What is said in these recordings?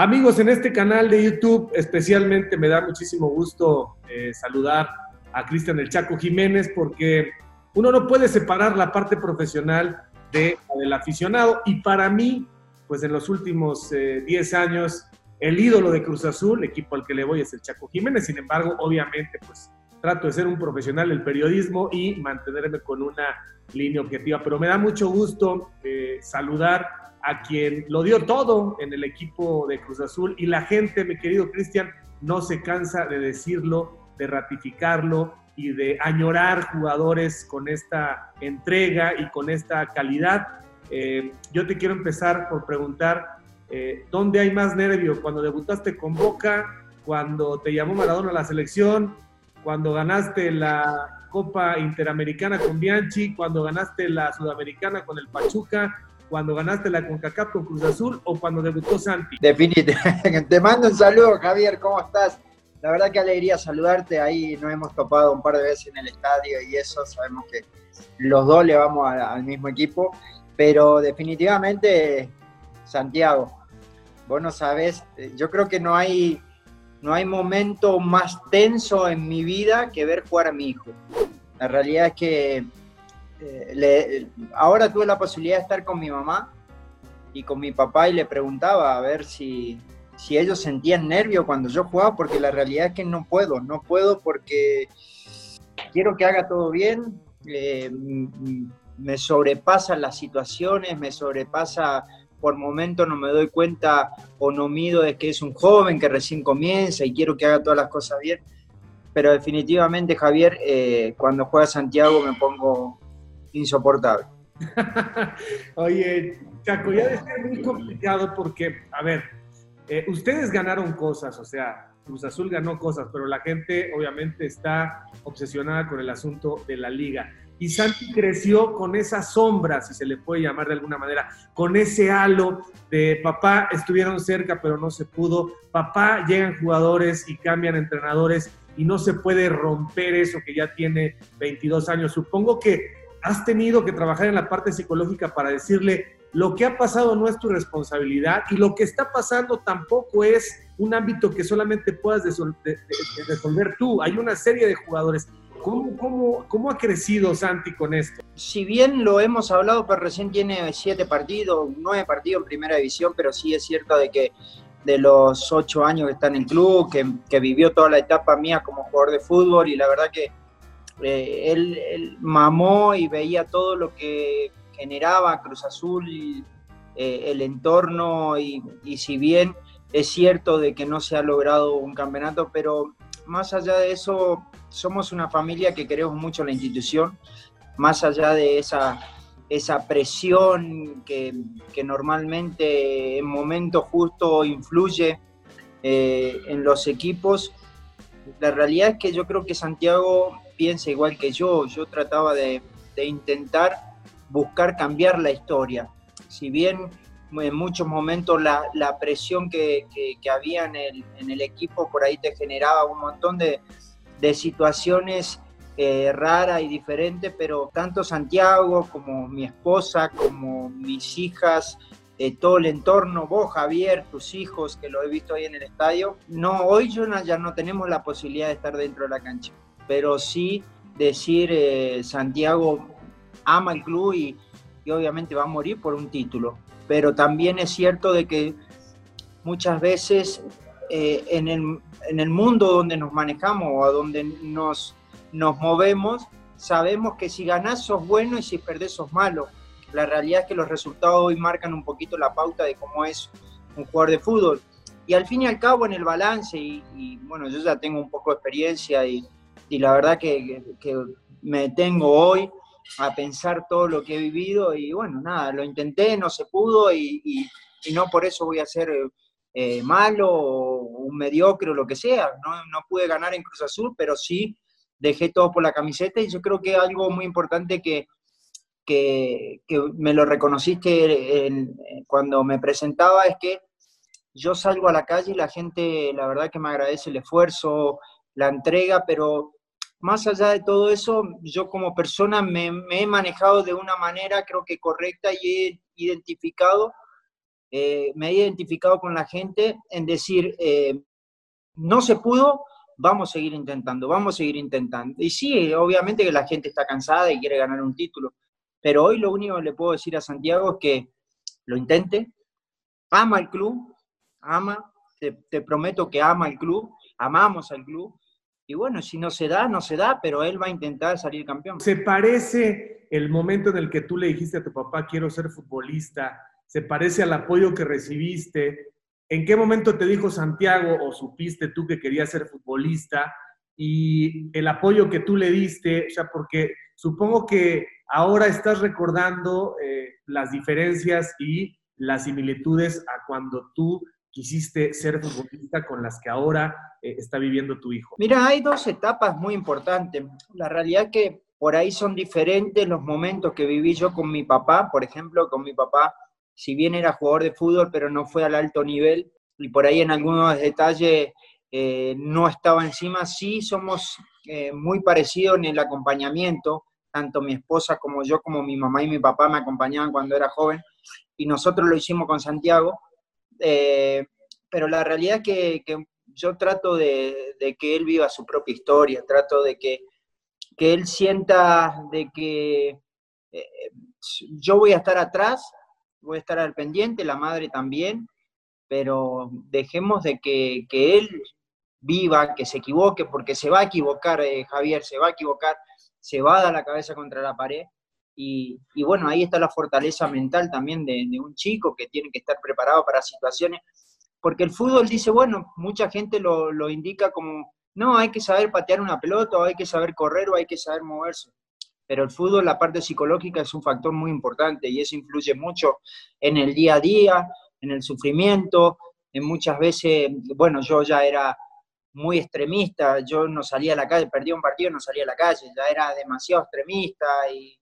Amigos, en este canal de YouTube especialmente me da muchísimo gusto eh, saludar a Cristian El Chaco Jiménez porque uno no puede separar la parte profesional de del aficionado y para mí, pues en los últimos 10 eh, años, el ídolo de Cruz Azul, equipo al que le voy es el Chaco Jiménez, sin embargo, obviamente, pues trato de ser un profesional del periodismo y mantenerme con una línea objetiva, pero me da mucho gusto eh, saludar a quien lo dio todo en el equipo de Cruz Azul y la gente, mi querido Cristian, no se cansa de decirlo, de ratificarlo y de añorar jugadores con esta entrega y con esta calidad. Eh, yo te quiero empezar por preguntar, eh, ¿dónde hay más nervio? ¿Cuando debutaste con Boca? ¿Cuando te llamó Maradona a la selección? ¿Cuando ganaste la Copa Interamericana con Bianchi? ¿Cuando ganaste la Sudamericana con el Pachuca? Cuando ganaste la CONCACAF con Cruz Azul o cuando debutó Santi? Definitivamente. Te mando un saludo, Javier, ¿cómo estás? La verdad que alegría saludarte, ahí nos hemos topado un par de veces en el estadio y eso, sabemos que los dos le vamos al mismo equipo, pero definitivamente Santiago, vos no sabés, yo creo que no hay, no hay momento más tenso en mi vida que ver jugar a mi hijo. La realidad es que eh, ahora tuve la posibilidad de estar con mi mamá y con mi papá y le preguntaba a ver si, si ellos sentían nervio cuando yo jugaba, porque la realidad es que no puedo, no puedo porque quiero que haga todo bien, eh, me sobrepasan las situaciones, me sobrepasa por momentos, no me doy cuenta o no mido de que es un joven que recién comienza y quiero que haga todas las cosas bien. Pero definitivamente, Javier, eh, cuando juega Santiago me pongo insoportable. Oye, Chaco, ya de ser muy complicado porque, a ver, eh, ustedes ganaron cosas, o sea, Cruz Azul ganó cosas, pero la gente obviamente está obsesionada con el asunto de la liga. Y Santi creció con esa sombra, si se le puede llamar de alguna manera, con ese halo de papá, estuvieron cerca, pero no se pudo. Papá, llegan jugadores y cambian entrenadores y no se puede romper eso que ya tiene 22 años. Supongo que has tenido que trabajar en la parte psicológica para decirle, lo que ha pasado no es tu responsabilidad y lo que está pasando tampoco es un ámbito que solamente puedas resolver tú. Hay una serie de jugadores. ¿Cómo, cómo, cómo ha crecido Santi con esto? Si bien lo hemos hablado, pero recién tiene siete partidos, nueve partidos en primera división, pero sí es cierto de que de los ocho años que está en el club, que, que vivió toda la etapa mía como jugador de fútbol y la verdad que eh, él, mamó y veía todo lo que generaba Cruz Azul, eh, el entorno y, si bien es cierto de que no se ha logrado un campeonato, pero más allá de eso, somos una familia que queremos mucho la institución, más allá de esa, esa presión que, normalmente en momentos justo influye eh, en los equipos. La realidad es que yo creo que Santiago piensa igual que yo. Yo trataba de, intentar buscar cambiar la historia. Si bien en muchos momentos la, presión que, había en el, equipo por ahí te generaba un montón de, situaciones eh, raras y diferentes, pero tanto Santiago como mi esposa, como mis hijas, eh, todo el entorno, vos Javier, tus hijos, que lo he visto ahí en el estadio, no, hoy ya no tenemos la posibilidad de estar dentro de la cancha pero sí decir eh, Santiago ama el club y, obviamente va a morir por un título. Pero también es cierto de que muchas veces eh, en, el, mundo donde nos manejamos o a donde nos, nos movemos, sabemos que si ganás sos bueno y si perdés sos malo. La realidad es que los resultados hoy marcan un poquito la pauta de cómo es un jugador de fútbol. Y al fin y al cabo en el balance, y, y bueno, yo ya tengo un poco de experiencia y, y la verdad que, me tengo hoy a pensar todo lo que he vivido y bueno, nada, lo intenté, no se pudo y, no por eso voy a ser eh, malo o un mediocre o lo que sea. No, pude ganar en Cruz Azul, pero sí dejé todo por la camiseta y yo creo que algo muy importante que, que, me lo reconociste cuando me presentaba es que yo salgo a la calle y la gente, la verdad que me agradece el esfuerzo, la entrega, pero más allá de todo eso, yo como persona me, he manejado de una manera creo que correcta y he identificado eh, me he identificado con la gente en decir, eh, no se pudo, vamos a seguir intentando, vamos a seguir intentando. Y sí, obviamente que la gente está cansada y quiere ganar un título, pero hoy lo único que le puedo decir a Santiago es que lo intente, ama el club, ama, te, te prometo que ama el club, amamos al club, y bueno, si no se da, no se da, pero él va a intentar salir campeón. ¿Se parece el momento en el que tú le dijiste a tu papá, quiero ser futbolista? ¿Se parece al apoyo que recibiste? ¿En qué momento te dijo Santiago o supiste tú que querías ser futbolista? Y el apoyo que tú le diste, o sea, porque supongo que ahora estás recordando eh, las diferencias y las similitudes a cuando tú quisiste ser futbolista con las que ahora eh, está viviendo tu hijo? Mira, hay dos etapas muy importantes. La realidad es que por ahí son diferentes los momentos que viví yo con mi papá. Por ejemplo, con mi papá, si bien era jugador de fútbol, pero no fue al alto nivel, y por ahí en algunos detalles eh, no estaba encima, sí somos eh, muy parecidos en el acompañamiento. Tanto mi esposa como yo, como mi mamá y mi papá me acompañaban cuando era joven, y nosotros lo hicimos con Santiago eh, pero la realidad es que, yo trato de, que él viva su propia historia, trato de que, él sienta de que eh, yo voy a estar atrás, voy a estar al pendiente, la madre también, pero dejemos de que, él viva, que se equivoque, porque se va a equivocar, eh, Javier, se va a equivocar, se va a dar la cabeza contra la pared, y, bueno, ahí está la fortaleza mental también de, un chico que tiene que estar preparado para situaciones, porque el fútbol dice, bueno, mucha gente lo, indica como, no, hay que saber patear una pelota, o hay que saber correr, o hay que saber moverse. Pero el fútbol, la parte psicológica es un factor muy importante y eso influye mucho en el día a día, en el sufrimiento, en muchas veces, bueno, yo ya era muy extremista, yo no salía a la calle, perdía un partido, no salía a la calle, ya era demasiado extremista y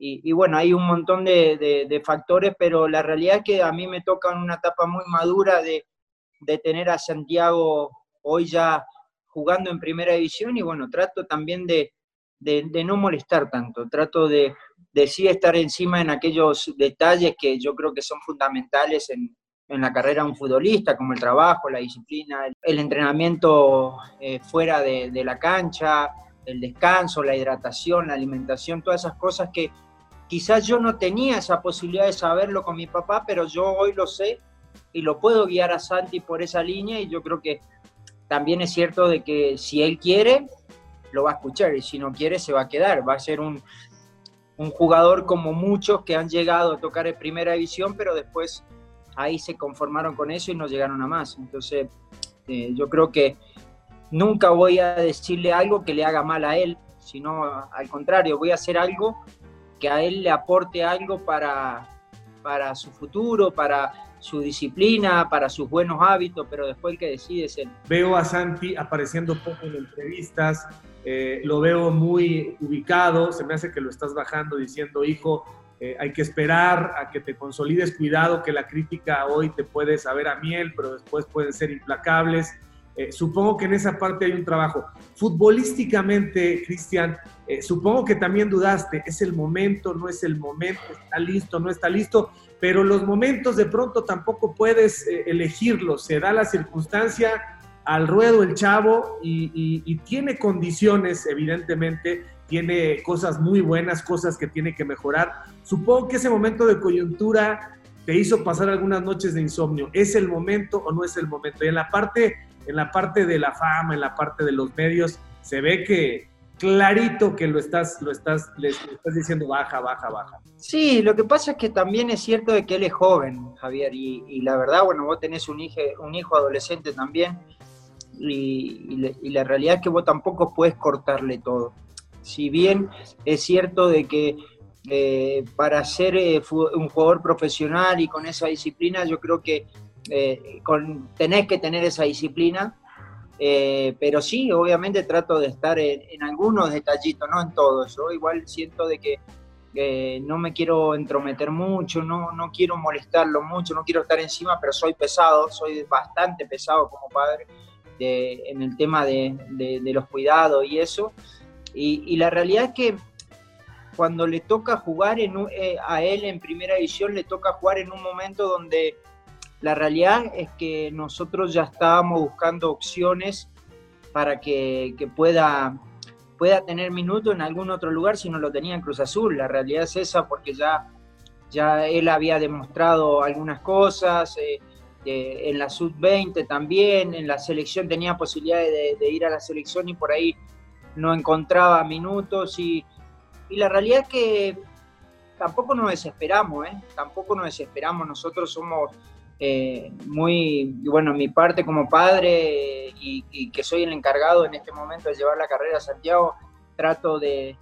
y, bueno, hay un montón de, factores, pero la realidad es que a mí me toca en una etapa muy madura de, tener a Santiago hoy ya jugando en primera división y bueno, trato también de, no molestar tanto, trato de, sí estar encima en aquellos detalles que yo creo que son fundamentales en, la carrera de un futbolista, como el trabajo, la disciplina, el, entrenamiento eh, fuera de, de la cancha, el descanso, la hidratación, la alimentación, todas esas cosas que, Quizás yo no tenía esa posibilidad de saberlo con mi papá, pero yo hoy lo sé y lo puedo guiar a Santi por esa línea y yo creo que también es cierto de que si él quiere, lo va a escuchar y si no quiere, se va a quedar. Va a ser un, jugador como muchos que han llegado a tocar en primera división, pero después ahí se conformaron con eso y no llegaron a más. Entonces, eh, yo creo que nunca voy a decirle algo que le haga mal a él, sino al contrario, voy a hacer algo que a él le aporte algo para, para su futuro, para su disciplina, para sus buenos hábitos, pero después el que decide es él. Veo a Santi apareciendo poco en entrevistas, eh, lo veo muy ubicado, se me hace que lo estás bajando diciendo, hijo, eh, hay que esperar a que te consolides, cuidado que la crítica hoy te puede saber a miel, pero después pueden ser implacables. Eh, supongo que en esa parte hay un trabajo. Futbolísticamente, Cristian, eh, supongo que también dudaste, ¿es el momento, no es el momento, está listo, no está listo? Pero los momentos de pronto tampoco puedes eh, elegirlos, se da la circunstancia al ruedo el chavo y, tiene condiciones, evidentemente, tiene cosas muy buenas, cosas que tiene que mejorar. Supongo que ese momento de coyuntura te hizo pasar algunas noches de insomnio. ¿Es el momento o no es el momento? Y en la parte en la parte de la fama, en la parte de los medios, se ve que clarito que lo estás, lo estás, le estás diciendo baja, baja, baja. Sí, lo que pasa es que también es cierto de que él es joven, Javier, y, la verdad, bueno, vos tenés un hijo, un hijo adolescente también, y, la realidad es que vos tampoco puedes cortarle todo. Si bien es cierto de que eh, para ser eh, un jugador profesional y con esa disciplina, yo creo que eh, tenés que tener esa disciplina, eh, pero sí, obviamente trato de estar en, algunos detallitos, no en todos. Yo igual siento de que no me quiero entrometer mucho, no, no quiero molestarlo mucho, no quiero estar encima, pero soy pesado, soy bastante pesado como padre en el tema de, los cuidados y eso. Y, y, la realidad es que cuando le toca jugar en, eh, a él en primera división, le toca jugar en un momento donde la realidad es que nosotros ya estábamos buscando opciones para que, pueda, pueda tener minutos en algún otro lugar si no lo tenía en Cruz Azul. La realidad es esa porque ya, ya él había demostrado algunas cosas. Eh, en la sub-20 también, en la selección tenía posibilidad de, de, ir a la selección y por ahí no encontraba minutos y, y la realidad es que tampoco nos desesperamos, ¿eh? tampoco nos desesperamos, nosotros somos eh, muy, bueno, mi parte como padre y, que soy el encargado en este momento de llevar la carrera a Santiago, trato de,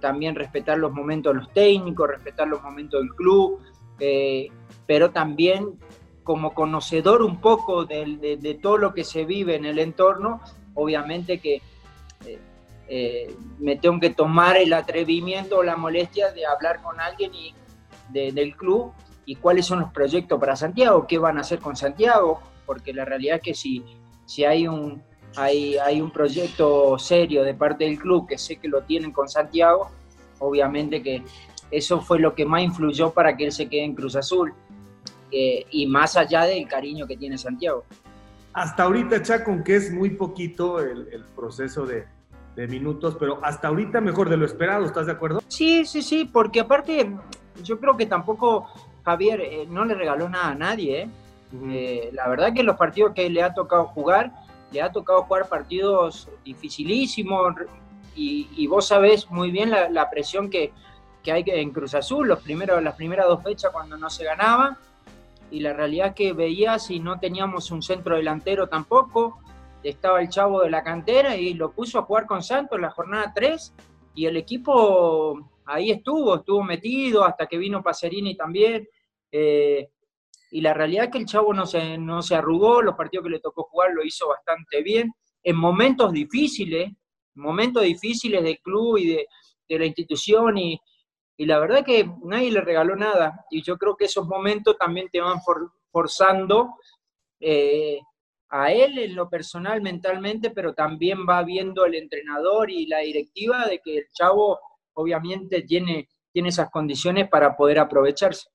también respetar los momentos de los técnicos, respetar los momentos del club, eh, pero también como conocedor un poco de, todo lo que se vive en el entorno, obviamente que eh, me tengo que tomar el atrevimiento o la molestia de hablar con alguien del club y cuáles son los proyectos para Santiago, qué van a hacer con Santiago, porque la realidad es que si, si hay, un, hay, hay un proyecto serio de parte del club, que sé que lo tienen con Santiago, obviamente que eso fue lo que más influyó para que él se quede en Cruz Azul, eh, y más allá del cariño que tiene Santiago. Hasta ahorita, Chaco, que es muy poquito el, el proceso de, de minutos, pero hasta ahorita mejor de lo esperado, ¿estás de acuerdo? Sí, sí, sí, porque aparte yo creo que tampoco Javier eh, no le regaló nada a nadie. ¿eh? Eh, la verdad que los partidos que le ha tocado jugar, le ha tocado jugar partidos dificilísimos y, vos sabés muy bien la, presión que, que, hay en Cruz Azul, los primeros, las primeras dos fechas cuando no se ganaba. Y la realidad que veías y no teníamos un centro delantero tampoco estaba el chavo de la cantera y lo puso a jugar con Santos en la jornada 3 y el equipo ahí estuvo, estuvo metido hasta que vino Pacerini también. Eh, y la realidad es que el chavo no se, no se arrugó, los partidos que le tocó jugar lo hizo bastante bien. En momentos difíciles, momentos difíciles del club y de, la institución y, la verdad que nadie le regaló nada. Y yo creo que esos momentos también te van forzando eh, a él en lo personal mentalmente, pero también va viendo el entrenador y la directiva de que el chavo obviamente tiene, tiene esas condiciones para poder aprovecharse.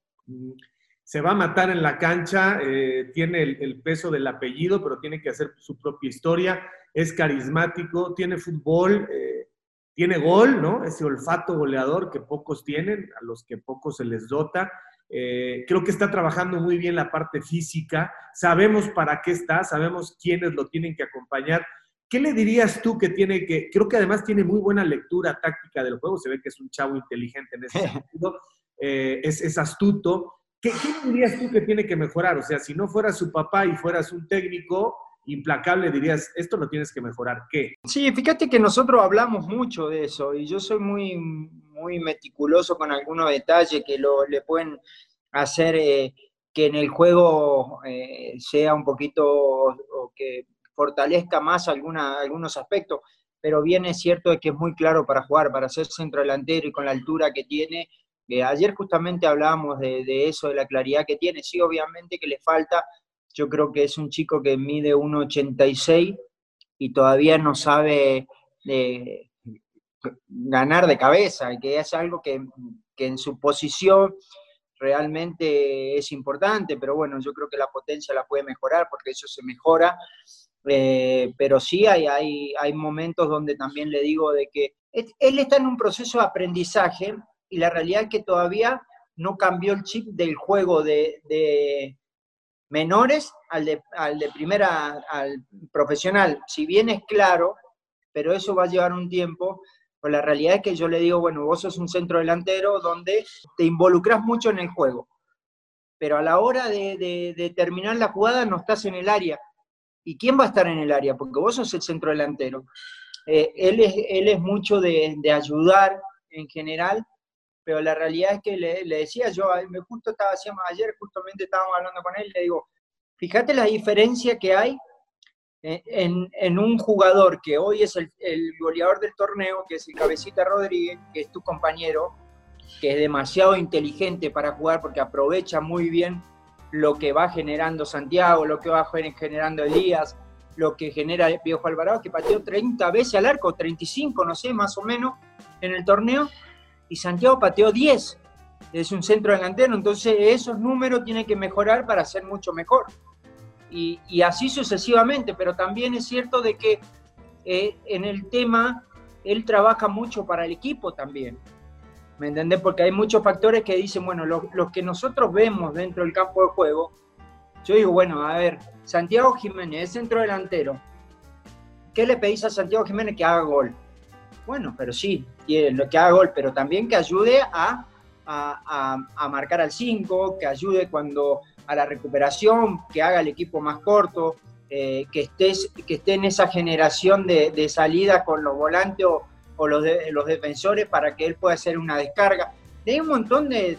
Se va a matar en la cancha, eh, tiene el, peso del apellido, pero tiene que hacer su propia historia, es carismático, tiene fútbol, eh, tiene gol, ¿no? Ese olfato goleador que pocos tienen, a los que pocos se les dota. Eh, creo que está trabajando muy bien la parte física, sabemos para qué está, sabemos quiénes lo tienen que acompañar. ¿Qué le dirías tú que tiene que, creo que además tiene muy buena lectura táctica del juego, se ve que es un chavo inteligente en ese sentido, eh, es, astuto. ¿Qué, ¿Qué dirías tú que tiene que mejorar? O sea, si no fuera su papá y fueras un técnico, implacable dirías, esto lo tienes que mejorar, ¿qué? Sí, fíjate que nosotros hablamos mucho de eso y yo soy muy, muy meticuloso con algunos detalles que lo, le pueden hacer eh, que en el juego eh, sea un poquito o, que fortalezca más alguna, algunos aspectos, pero bien es cierto de que es muy claro para jugar, para ser centro delantero y con la altura que tiene. Eh, ayer justamente hablábamos de, eso, de la claridad que tiene. Sí, obviamente que le falta yo creo que es un chico que mide 1,86 y todavía no sabe eh, ganar de cabeza, que es algo que, en su posición realmente es importante, pero bueno, yo creo que la potencia la puede mejorar porque eso se mejora. Eh, pero sí hay, hay, hay, momentos donde también le digo de que él está en un proceso de aprendizaje y la realidad es que todavía no cambió el chip del juego de, menores al de, al de primera, al profesional. Si bien es claro, pero eso va a llevar un tiempo, pues la realidad es que yo le digo, bueno, vos sos un centro delantero donde te involucras mucho en el juego, pero a la hora de, terminar la jugada no estás en el área. ¿Y quién va a estar en el área? Porque vos sos el centro delantero. Eh, él, es, él es mucho de, de ayudar en general, pero la realidad es que le, decía yo, me justo estaba, ayer justamente estábamos hablando con él, le digo, fíjate la diferencia que hay en, un jugador que hoy es el, goleador del torneo, que es el Cabecita Rodríguez, que es tu compañero, que es demasiado inteligente para jugar porque aprovecha muy bien lo que va generando Santiago, lo que va generando Elías, lo que genera Piojo Alvarado, que pateó 30 veces al arco, 35, no sé, más o menos, en el torneo, y Santiago pateó 10. Es un centro delantero, entonces esos números tienen que mejorar para ser mucho mejor. Y, así sucesivamente, pero también es cierto de que eh, en el tema él trabaja mucho para el equipo también. ¿Me entendés? Porque hay muchos factores que dicen, bueno, los lo que nosotros vemos dentro del campo de juego, yo digo, bueno, a ver, Santiago Jiménez centro delantero. ¿Qué le pedís a Santiago Jiménez que haga gol? Bueno, pero sí, lo que haga gol, pero también que ayude a, a, marcar al 5, que ayude cuando a la recuperación, que haga el equipo más corto, eh, que, estés, que esté en esa generación de, salida con los volantes o, los, los defensores para que él pueda hacer una descarga. Hay un montón de,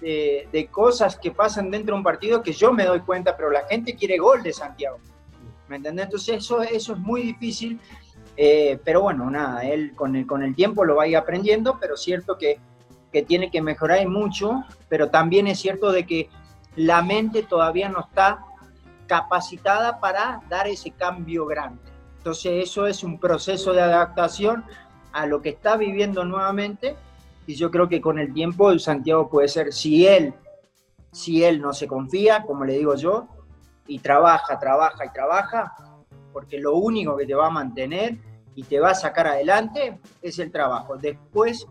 de, cosas que pasan dentro de un partido que yo me doy cuenta, pero la gente quiere gol de Santiago. ¿Me entendés? Entonces eso, eso es muy difícil eh, pero bueno, nada, él con el, con el tiempo lo va a ir aprendiendo, pero es cierto que, que tiene que mejorar mucho, pero también es cierto de que la mente todavía no está capacitada para dar ese cambio grande. Entonces eso es un proceso de adaptación a lo que está viviendo nuevamente y yo creo que con el tiempo Santiago puede ser, si él, si él no se confía, como le digo yo, y trabaja, trabaja y trabaja, porque lo único que te va a mantener y te va a sacar adelante es el trabajo. Después,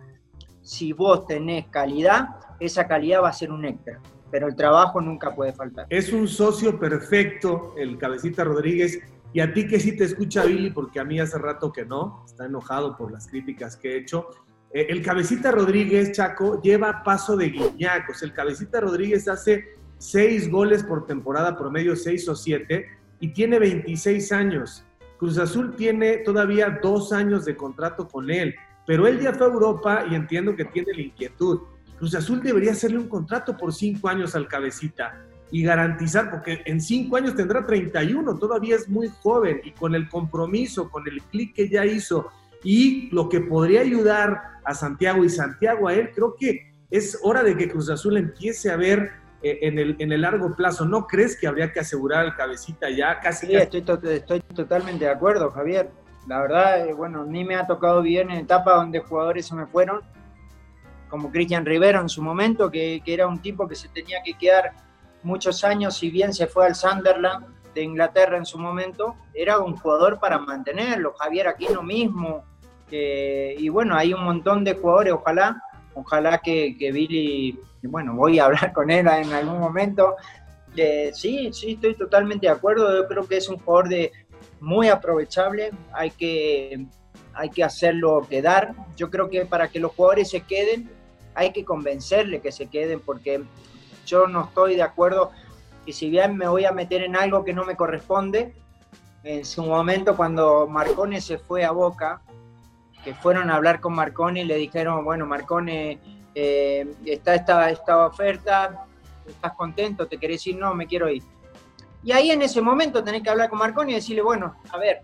si vos tenés calidad, esa calidad va a ser un extra, pero el trabajo nunca puede faltar. Es un socio perfecto el Cabecita Rodríguez. Y a ti que sí te escucha Billy, porque a mí hace rato que no, está enojado por las críticas que he hecho. Eh, el Cabecita Rodríguez, Chaco, lleva paso de guiñacos. El Cabecita Rodríguez hace seis goles por temporada, promedio seis o siete, y tiene 26 años. Cruz Azul tiene todavía dos años de contrato con él, pero él ya fue a Europa y entiendo que tiene la inquietud. Cruz Azul debería hacerle un contrato por cinco años al cabecita y garantizar, porque en cinco años tendrá 31, todavía es muy joven y con el compromiso, con el clic que ya hizo y lo que podría ayudar a Santiago y Santiago a él, creo que es hora de que Cruz Azul empiece a ver en el, en el largo plazo. ¿No crees que habría que asegurar al cabecita ya casi? Sí, Estoy, estoy totalmente de acuerdo, Javier. La verdad, eh, bueno, ni me ha tocado bien en etapa donde jugadores se me fueron, como Cristian Rivero en su momento, que, que, era un tipo que se tenía que quedar muchos años, si bien se fue al Sunderland de Inglaterra en su momento, era un jugador para mantenerlo. Javier Aquino mismo. y bueno, hay un montón de jugadores, ojalá, ojalá que, que Billy bueno, voy a hablar con él en algún momento. sí, sí, estoy totalmente de acuerdo. Yo creo que es un jugador de muy aprovechable. Hay que, hay que hacerlo quedar. Yo creo que para que los jugadores se queden, hay que convencerle que se queden, porque yo no estoy de acuerdo. Y si bien me voy a meter en algo que no me corresponde, en su momento cuando Marcone se fue a Boca, fueron a hablar con Marcone y le dijeron, bueno, Marcone eh, está esta, esta oferta, estás contento, te querés ir, no, me quiero ir. Y ahí en ese momento tenés que hablar con Marconi y decirle, bueno, a ver,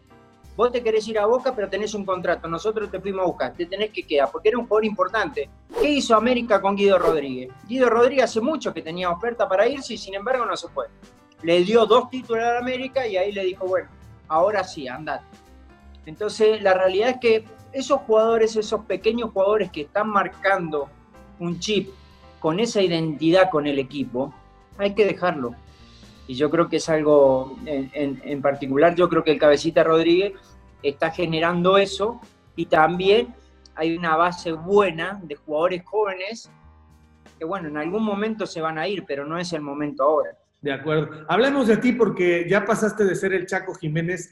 vos te querés ir a Boca, pero tenés un contrato, nosotros te fuimos a buscar, te tenés que quedar, porque era un jugador importante. ¿Qué hizo América con Guido Rodríguez? Guido Rodríguez hace mucho que tenía oferta para irse y sin embargo no se fue. Le dio dos títulos a América y ahí le dijo, bueno, ahora sí, andate. Entonces, la realidad es que esos jugadores, esos pequeños jugadores que están marcando un chip con esa identidad con el equipo, hay que dejarlo. Y yo creo que es algo, en, particular, yo creo que el cabecita Rodríguez está generando eso y también hay una base buena de jugadores jóvenes que, bueno, en algún momento se van a ir, pero no es el momento ahora. De acuerdo. Hablemos de ti porque ya pasaste de ser el Chaco Jiménez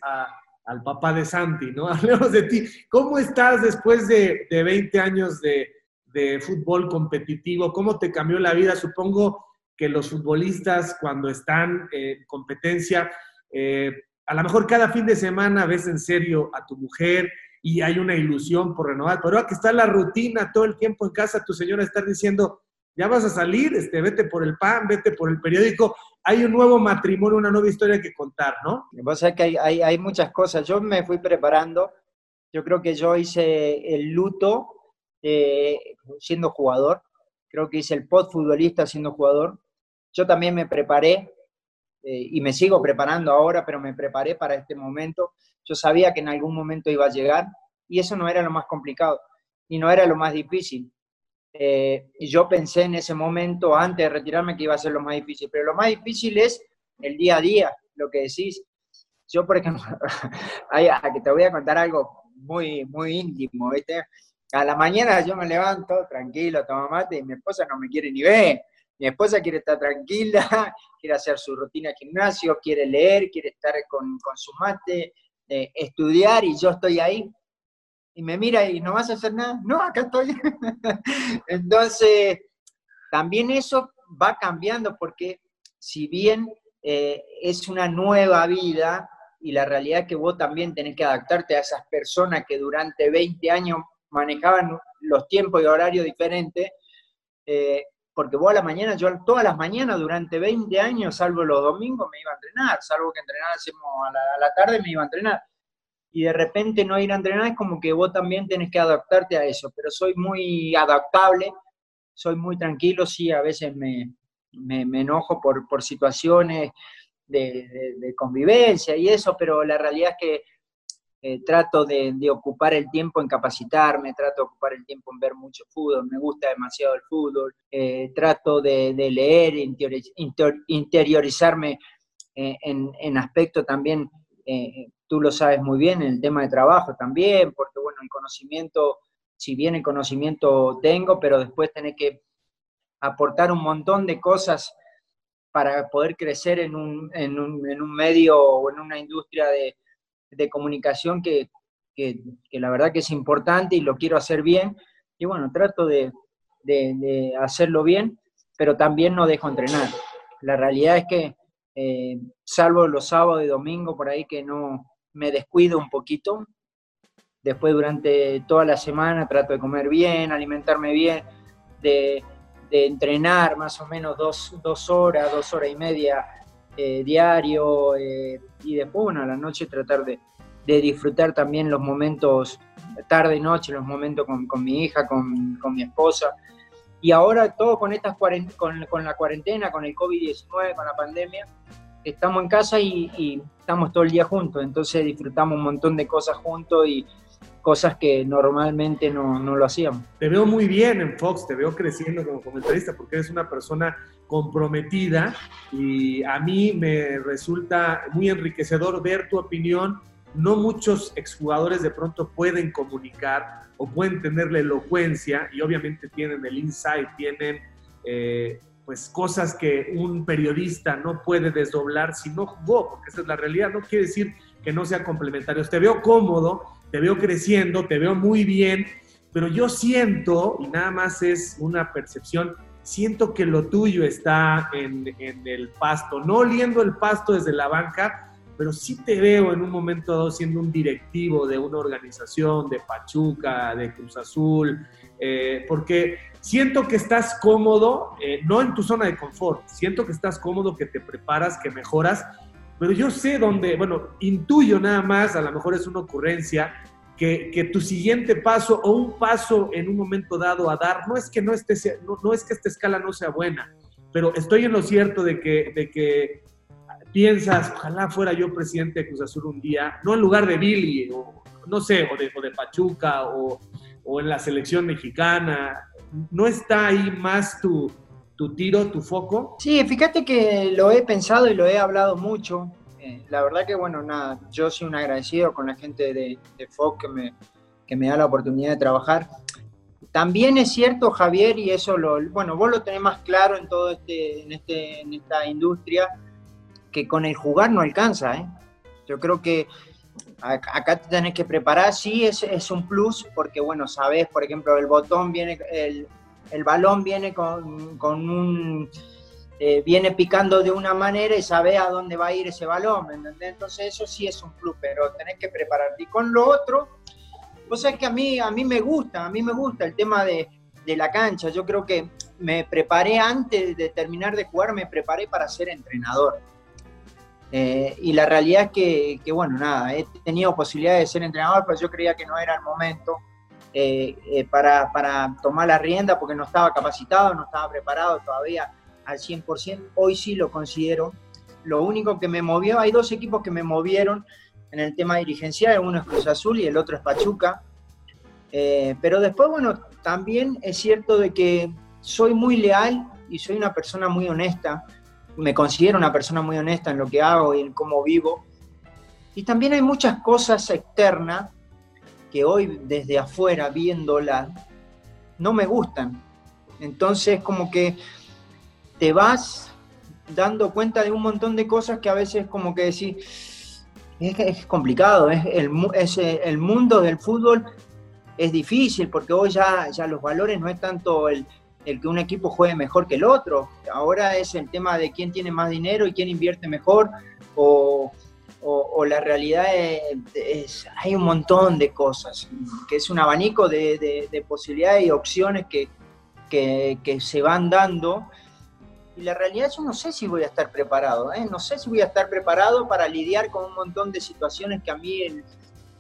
al papá de Santi, ¿no? Hablemos de ti. ¿Cómo estás después de, de 20 años de, de fútbol competitivo? ¿Cómo te cambió la vida? Supongo que los futbolistas cuando están en competencia, eh, a lo mejor cada fin de semana ves en serio a tu mujer y hay una ilusión por renovar, pero ahora que está la rutina todo el tiempo en casa, tu señora está diciendo, ya vas a salir, este, vete por el pan, vete por el periódico, hay un nuevo matrimonio, una nueva historia que contar, ¿no? O sea que hay, hay, hay muchas cosas, yo me fui preparando, yo creo que yo hice el luto eh, siendo jugador. Creo que hice el pod futbolista siendo jugador. Yo también me preparé eh, y me sigo preparando ahora, pero me preparé para este momento. Yo sabía que en algún momento iba a llegar y eso no era lo más complicado y no era lo más difícil. Eh, yo pensé en ese momento, antes de retirarme, que iba a ser lo más difícil. Pero lo más difícil es el día a día, lo que decís. Yo, por ejemplo, que te voy a contar algo muy, muy íntimo. A la mañana yo me levanto tranquilo, tomo mate y mi esposa no me quiere ni ver. Mi esposa quiere estar tranquila, quiere hacer su rutina de gimnasio, quiere leer, quiere estar con, con su mate, eh, estudiar y yo estoy ahí. Y me mira y no vas a hacer nada. No, acá estoy. Entonces, también eso va cambiando porque si bien eh, es una nueva vida y la realidad es que vos también tenés que adaptarte a esas personas que durante 20 años manejaban los tiempos y horarios diferentes, eh, porque vos a la mañana, yo todas las mañanas durante 20 años, salvo los domingos, me iba a entrenar, salvo que entrenásemos a la, a la tarde, me iba a entrenar. Y de repente no ir a entrenar es como que vos también tenés que adaptarte a eso, pero soy muy adaptable, soy muy tranquilo, sí, a veces me, me, enojo por, por situaciones de, de, convivencia y eso, pero la realidad es que eh, trato de, ocupar el tiempo en capacitarme, trato de ocupar el tiempo en ver mucho fútbol, me gusta demasiado el fútbol, eh, trato de, leer, interiorizarme eh, en, en aspectos también, eh, tú lo sabes muy bien, en el tema de trabajo también, porque bueno, el conocimiento, si bien el conocimiento tengo, pero después tenés que aportar un montón de cosas para poder crecer en un, en un, en un medio o en una industria de, de comunicación que, que, la verdad que es importante y lo quiero hacer bien. Y bueno, trato de, de, de hacerlo bien, pero también no dejo entrenar. La realidad es que, eh, salvo los sábados y domingos por ahí que no me descuido un poquito, después durante toda la semana trato de comer bien, alimentarme bien, de, entrenar más o menos dos, dos, horas, dos horas y media eh, diario eh, y después, bueno, a la noche tratar de, de, disfrutar también los momentos, tarde y noche, los momentos con, con mi hija, con, con, mi esposa. Y ahora todo con, estas con, con la cuarentena, con el COVID-19, con la pandemia, estamos en casa y, y, estamos todo el día juntos, entonces disfrutamos un montón de cosas juntos y, cosas que normalmente no, no, lo hacíamos. Te veo muy bien en Fox, te veo creciendo como comentarista porque eres una persona comprometida y a mí me resulta muy enriquecedor ver tu opinión. No muchos exjugadores de pronto pueden comunicar o pueden tener la elocuencia y obviamente tienen el insight, tienen eh, pues cosas que un periodista no puede desdoblar si no jugó, porque esa es la realidad, no quiere decir que no sea complementario. Te veo cómodo, te veo creciendo, te veo muy bien, pero yo siento, y nada más es una percepción, siento que lo tuyo está en, en el pasto, no oliendo el pasto desde la banca, pero sí te veo en un momento dado siendo un directivo de una organización, de Pachuca, de Cruz Azul, eh, porque siento que estás cómodo, eh, no en tu zona de confort, siento que estás cómodo, que te preparas, que mejoras pero yo sé dónde, bueno, intuyo nada más, a lo mejor es una ocurrencia, que, que, tu siguiente paso o un paso en un momento dado a dar, no es que, no, esté, no, no, es que esta escala no sea buena, pero estoy en lo cierto de que, de que piensas, ojalá fuera yo presidente de Cruz Azul un día, no en lugar de Billy, o no sé, o de, o de Pachuca, o, o en la selección mexicana, no está ahí más tu, tu tiro, tu foco? Sí, fíjate que lo he pensado y lo he hablado mucho. Eh, la verdad que, bueno, nada, yo soy un agradecido con la gente de, de FOC que me, que me da la oportunidad de trabajar. También es cierto, Javier, y eso lo, bueno, vos lo tenés más claro en todo este, en, este, en esta industria, que con el jugar no alcanza, ¿eh? Yo creo que acá te tenés que preparar, sí es, un plus, porque bueno, sabes, por ejemplo, el botón viene, el, el balón viene con, con un... Eh, viene picando de una manera y sabe a dónde va a ir ese balón, ¿me entendés? Entonces eso sí es un plus, pero tenés que prepararte. Y con lo otro, pues es que a mí, a mí me gusta, a mí me gusta el tema de, de la cancha. Yo creo que me preparé antes de terminar de jugar, me preparé para ser entrenador. Eh, y la realidad es que, bueno, nada, he tenido posibilidad de ser entrenador, pero yo creía que no era el momento eh, eh, para, para, tomar la rienda porque no estaba capacitado, no estaba preparado todavía al 100%. Hoy sí lo considero. Lo único que me movió, hay dos equipos que me movieron en el tema dirigencial, uno es Cruz Azul y el otro es Pachuca. Pero después, bueno, también es cierto de que soy muy leal y soy una persona muy honesta. Me considero una persona muy honesta en lo que hago y en cómo vivo. Y también hay muchas cosas externas que hoy desde afuera viéndola no me gustan. Entonces como que te vas dando cuenta de un montón de cosas que a veces como que decís, es, es complicado, es el, es el mundo del fútbol es difícil porque hoy ya, ya los valores no es tanto el, el que un equipo juegue mejor que el otro, ahora es el tema de quién tiene más dinero y quién invierte mejor o, o, la realidad es, hay un montón de cosas, que es un abanico de, de, posibilidades y opciones que, que, se van dando. Y la realidad yo no sé si voy a estar preparado, ¿eh? no sé si voy a estar preparado para lidiar con un montón de situaciones que a mí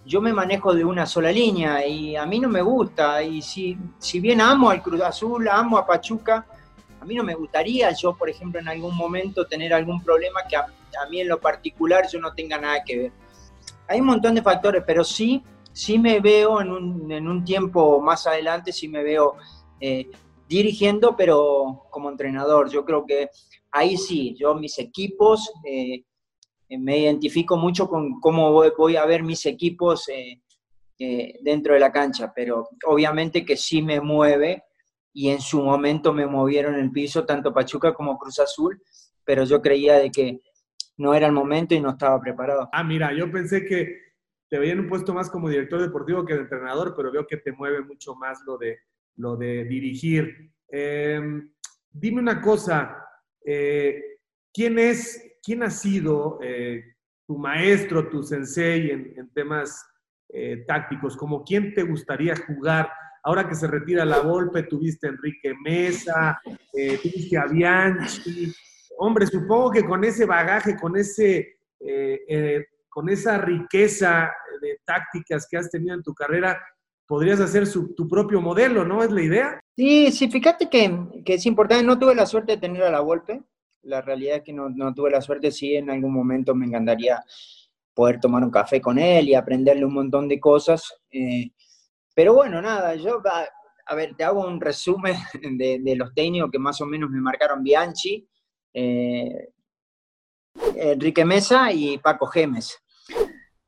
yo me manejo de una sola línea y a mí no me gusta. Y si, si bien amo al Cruz Azul, amo a Pachuca, a mí no me gustaría yo, por ejemplo, en algún momento tener algún problema que a, mí en lo particular yo no tenga nada que ver. Hay un montón de factores, pero sí, sí me veo en un, en un tiempo más adelante, sí me veo eh, dirigiendo, pero como entrenador. Yo creo que ahí sí, yo mis equipos, eh, me identifico mucho con cómo voy, a ver mis equipos eh, dentro de la cancha, pero obviamente que sí me mueve y en su momento me movieron el piso tanto Pachuca como Cruz Azul, pero yo creía de que no era el momento y no estaba preparado. Ah, mira, yo pensé que te veía en un puesto más como director deportivo que de entrenador, pero veo que te mueve mucho más lo de, lo de dirigir. Em, dime una cosa, eh, ¿quién es, quién ha sido eh, tu maestro, tu sensei en, temas eh, tácticos? ¿Como quién te gustaría jugar? Ahora que se retira la Volpe, tuviste a Enrique Mesa, tuviste a Bianchi, hombre, supongo que con ese bagaje, con, ese, eh, eh, con esa riqueza de tácticas que has tenido en tu carrera, podrías hacer tu propio modelo, ¿no? ¿Es la idea? Sí, sí, fíjate que, es importante. No tuve la suerte de tener a la golpe. La realidad es que no, tuve la suerte. Sí, en algún momento me encantaría poder tomar un café con él y aprenderle un montón de cosas. Eh, pero bueno, nada, yo, a, ver, te hago un resumen de, de, los técnicos que más o menos me marcaron Bianchi. Eh, Enrique Mesa y Paco Gemes.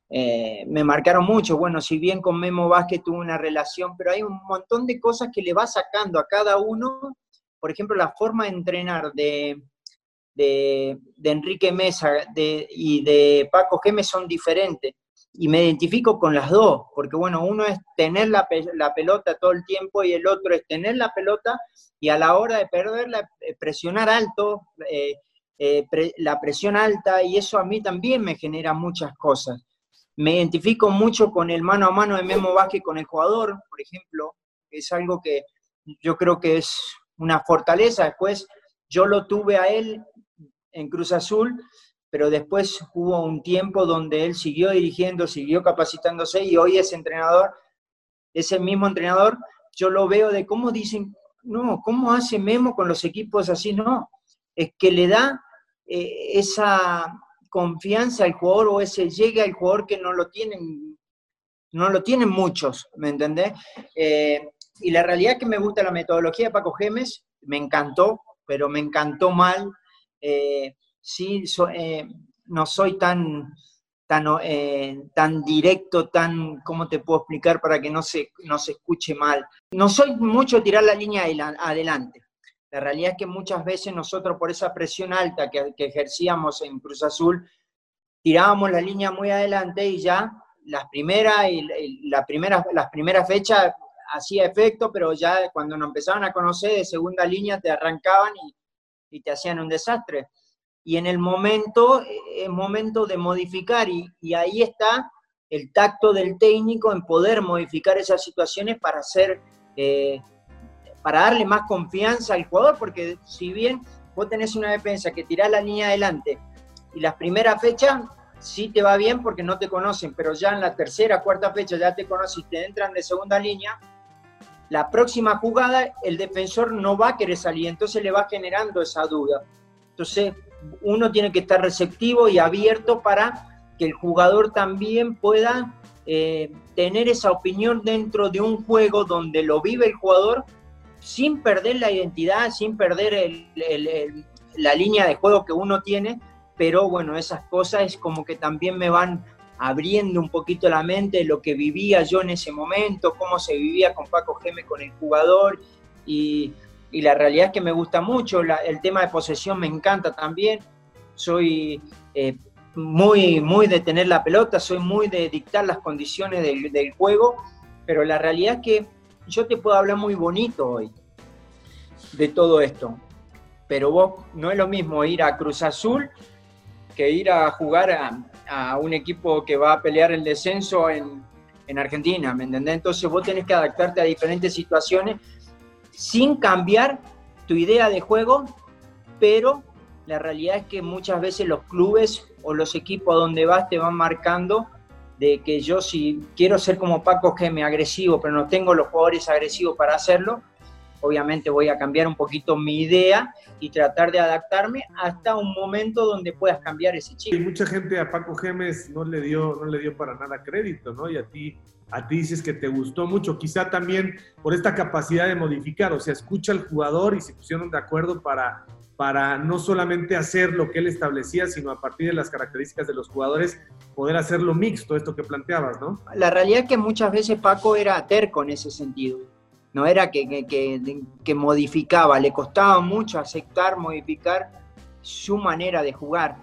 Eh, me marcaron mucho, bueno, si bien con Memo Vázquez tuve una relación, pero hay un montón de cosas que le va sacando a cada uno, por ejemplo, la forma de entrenar de, de, Enrique Mesa y de Paco Gemes son diferentes y me identifico con las dos, porque bueno, uno es tener la, pelota todo el tiempo y el otro es tener la pelota y a la hora de perderla, eh, presionar alto, eh, eh, la presión alta, y eso a mí también me genera muchas cosas. Me identifico mucho con el mano a mano de Memo Vázquez con el jugador, por ejemplo, es algo que yo creo que es una fortaleza. Después yo lo tuve a él en Cruz Azul pero después hubo un tiempo donde él siguió dirigiendo, siguió capacitándose y hoy es entrenador, ese mismo entrenador, yo lo veo de cómo dicen, no, ¿cómo hace Memo con los equipos así? No, es que le da eh, esa confianza al jugador o ese llegue al jugador que no lo tienen, no lo tienen muchos, ¿me entendés? Eh, y la realidad es que me gusta la metodología de Paco Gemes, me encantó, pero me encantó mal. Eh, ¿sí? Eh, no soy tan, eh, tan directo, tan, ¿cómo te puedo explicar para que no se, no se escuche mal? No soy mucho tirar la línea adelante. La realidad es que muchas veces nosotros por esa presión alta que, ejercíamos en Cruz Azul, tirábamos la línea muy adelante y ya las primeras, y, las primeras fechas hacía efecto, pero ya cuando nos empezaban a conocer de segunda línea te arrancaban y, y te hacían un desastre. Y en el momento, es momento de modificar y, ahí está el tacto del técnico en poder modificar esas situaciones para hacer, eh, para darle más confianza al jugador, porque si bien vos tenés una defensa que tirás la línea adelante y las primeras fechas sí te va bien porque no te conocen, pero ya en la tercera, cuarta fecha ya te conocen y te entran de segunda línea, la próxima jugada el defensor no va a querer salir, entonces le va generando esa duda. Entonces, uno tiene que estar receptivo y abierto para que el jugador también pueda eh, tener esa opinión dentro de un juego donde lo vive el jugador sin perder la identidad, sin perder la línea de juego que uno tiene, pero bueno, esas cosas como que también me van abriendo un poquito la mente lo que vivía yo en ese momento, cómo se vivía con Paco Geme, con el jugador, y, la realidad es que me gusta mucho, el tema de posesión me encanta también, soy eh, muy, muy de tener la pelota, soy muy de dictar las condiciones del, del juego, pero la realidad es que yo te puedo hablar muy bonito hoy de todo esto, pero vos no es lo mismo ir a Cruz Azul que ir a jugar a, un equipo que va a pelear el descenso en, en Argentina, ¿me entendés? Entonces vos tenés que adaptarte a diferentes situaciones sin cambiar tu idea de juego, pero la realidad es que muchas veces los clubes o los equipos a donde vas te van marcando de que yo si quiero ser como Paco Geme agresivo, pero no tengo los jugadores agresivos para hacerlo, obviamente voy a cambiar un poquito mi idea y tratar de adaptarme hasta un momento donde puedas cambiar ese chip. Y mucha gente a Paco Gemes no le dio, no le dio para nada crédito, ¿no? Y a ti, a ti dices que te gustó mucho, quizá también por esta capacidad de modificar, o sea, escucha al jugador y se pusieron de acuerdo para, para no solamente hacer lo que él establecía, sino a partir de las características de los jugadores, poder hacerlo mixto, esto que planteabas, ¿no? La realidad es que muchas veces Paco era terco en ese sentido no era que, que, modificaba, le costaba mucho aceptar, modificar su manera de jugar.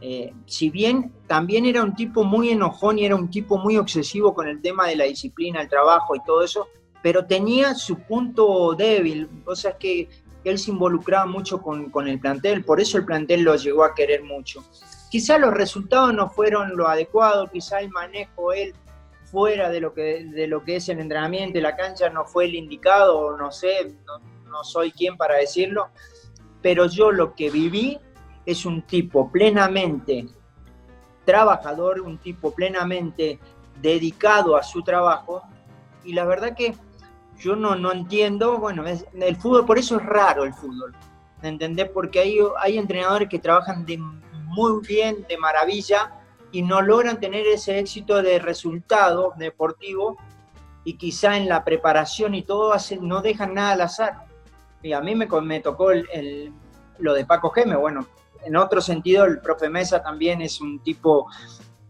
Eh, si bien también era un tipo muy enojón y era un tipo muy obsesivo con el tema de la disciplina, el trabajo y todo eso, pero tenía su punto débil, o sea, que él se involucraba mucho con, con el plantel, por eso el plantel lo llegó a querer mucho. Quizá los resultados no fueron lo adecuado, quizá el manejo, él fuera de lo que, de lo que es el entrenamiento la cancha no fue el indicado, no sé, no, soy quien para decirlo, pero yo lo que viví es un tipo plenamente trabajador, un tipo plenamente dedicado a su trabajo y la verdad que yo no, no entiendo, bueno, el fútbol, por eso es raro el fútbol, ¿entendés? Porque hay, hay entrenadores que trabajan de muy bien, de maravilla, y no logran tener ese éxito de resultado deportivo y quizá en la preparación y todo no dejan nada al azar. Y a mí me, tocó lo de Paco Geme, bueno, en otro sentido el profe Mesa también es un tipo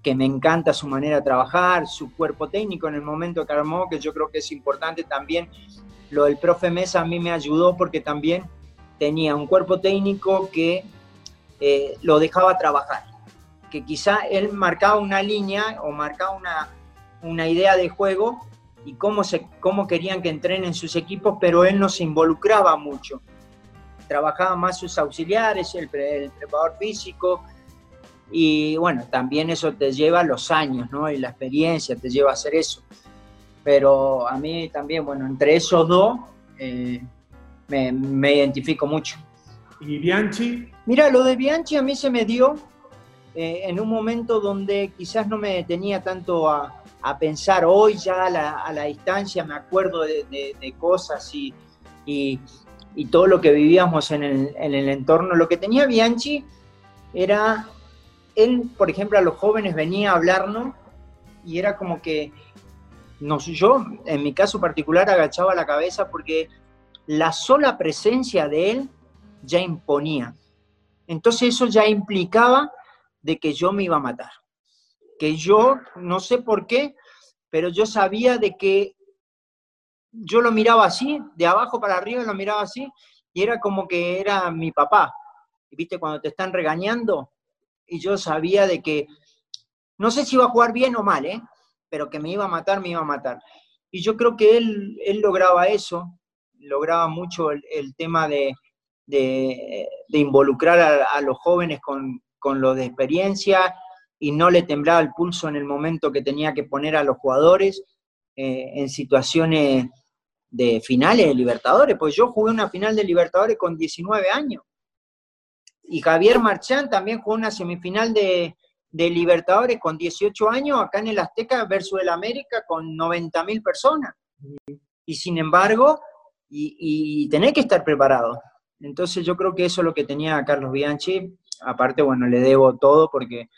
que me encanta su manera de trabajar, su cuerpo técnico en el momento que armó, que yo creo que es importante también. Lo del profe Mesa a mí me ayudó porque también tenía un cuerpo técnico que eh, lo dejaba trabajar que quizá él marcaba una línea o marcaba una, una idea de juego y cómo, se, cómo querían que entrenen sus equipos, pero él no se involucraba mucho. Trabajaba más sus auxiliares, el, el preparador físico, y bueno, también eso te lleva los años, ¿no? Y la experiencia te lleva a hacer eso. Pero a mí también, bueno, entre esos dos eh, me, me, identifico mucho. ¿Y Bianchi? Mira, lo de Bianchi a mí se me dio eh, en un momento donde quizás no me detenía tanto a, pensar, hoy ya a la, distancia me acuerdo de, cosas y, todo lo que vivíamos en el, entorno. Lo que tenía Bianchi era, él, por ejemplo, a los jóvenes venía a hablarnos y era como que, no, yo en mi caso particular agachaba la cabeza porque la sola presencia de él ya imponía. Entonces eso ya implicaba de que yo me iba a matar. Que yo, no sé por qué, pero yo sabía de que yo lo miraba así, de abajo para arriba lo miraba así, y era como que era mi papá. Viste, cuando te están regañando, y yo sabía de que, no sé si iba a jugar bien o mal, ¿eh? pero que me iba a matar, me iba a matar. Y yo creo que él, él lograba eso, lograba mucho el, tema de, de, involucrar a, los jóvenes con, con lo de experiencia y no le temblaba el pulso en el momento que tenía que poner a los jugadores eh, en situaciones de finales de Libertadores, pues yo jugué una final de Libertadores con 19 años. Y Javier Marchán también jugó una semifinal de, Libertadores con 18 años acá en el Azteca versus el América con 90 mil personas. Y sin embargo, y, y tenés que estar preparado. Entonces yo creo que eso es lo que tenía Carlos Bianchi aparte, bueno, le debo todo porque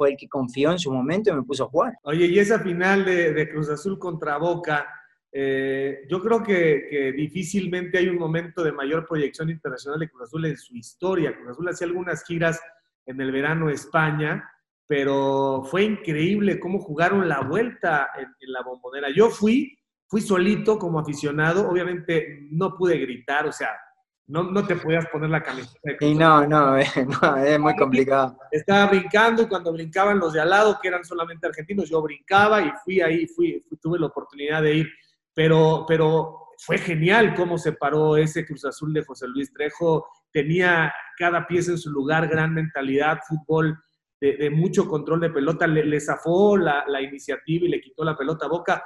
fue el que confió en su momento y me puso a jugar. Oye, y esa final de, Cruz Azul contra Boca, eh, yo creo que, difícilmente hay un momento de mayor proyección internacional de Cruz Azul en su historia. Cruz Azul hacía algunas giras en el verano España, pero fue increíble cómo jugaron la vuelta en, en la bombonera. Yo fui, fui solito como aficionado, obviamente no pude gritar, o sea, no, no te podías poner la camiseta. y no, no, no, es muy complicado. Estaba brincando y cuando brincaban los de al lado, que eran solamente argentinos, yo brincaba y fui ahí, fui, tuve la oportunidad de ir. Pero, pero fue genial cómo se paró ese Cruz Azul de José Luis Trejo. Tenía cada pieza en su lugar, gran mentalidad, fútbol de, mucho control de pelota. Le, zafó la, la, iniciativa y le quitó la pelota a Boca.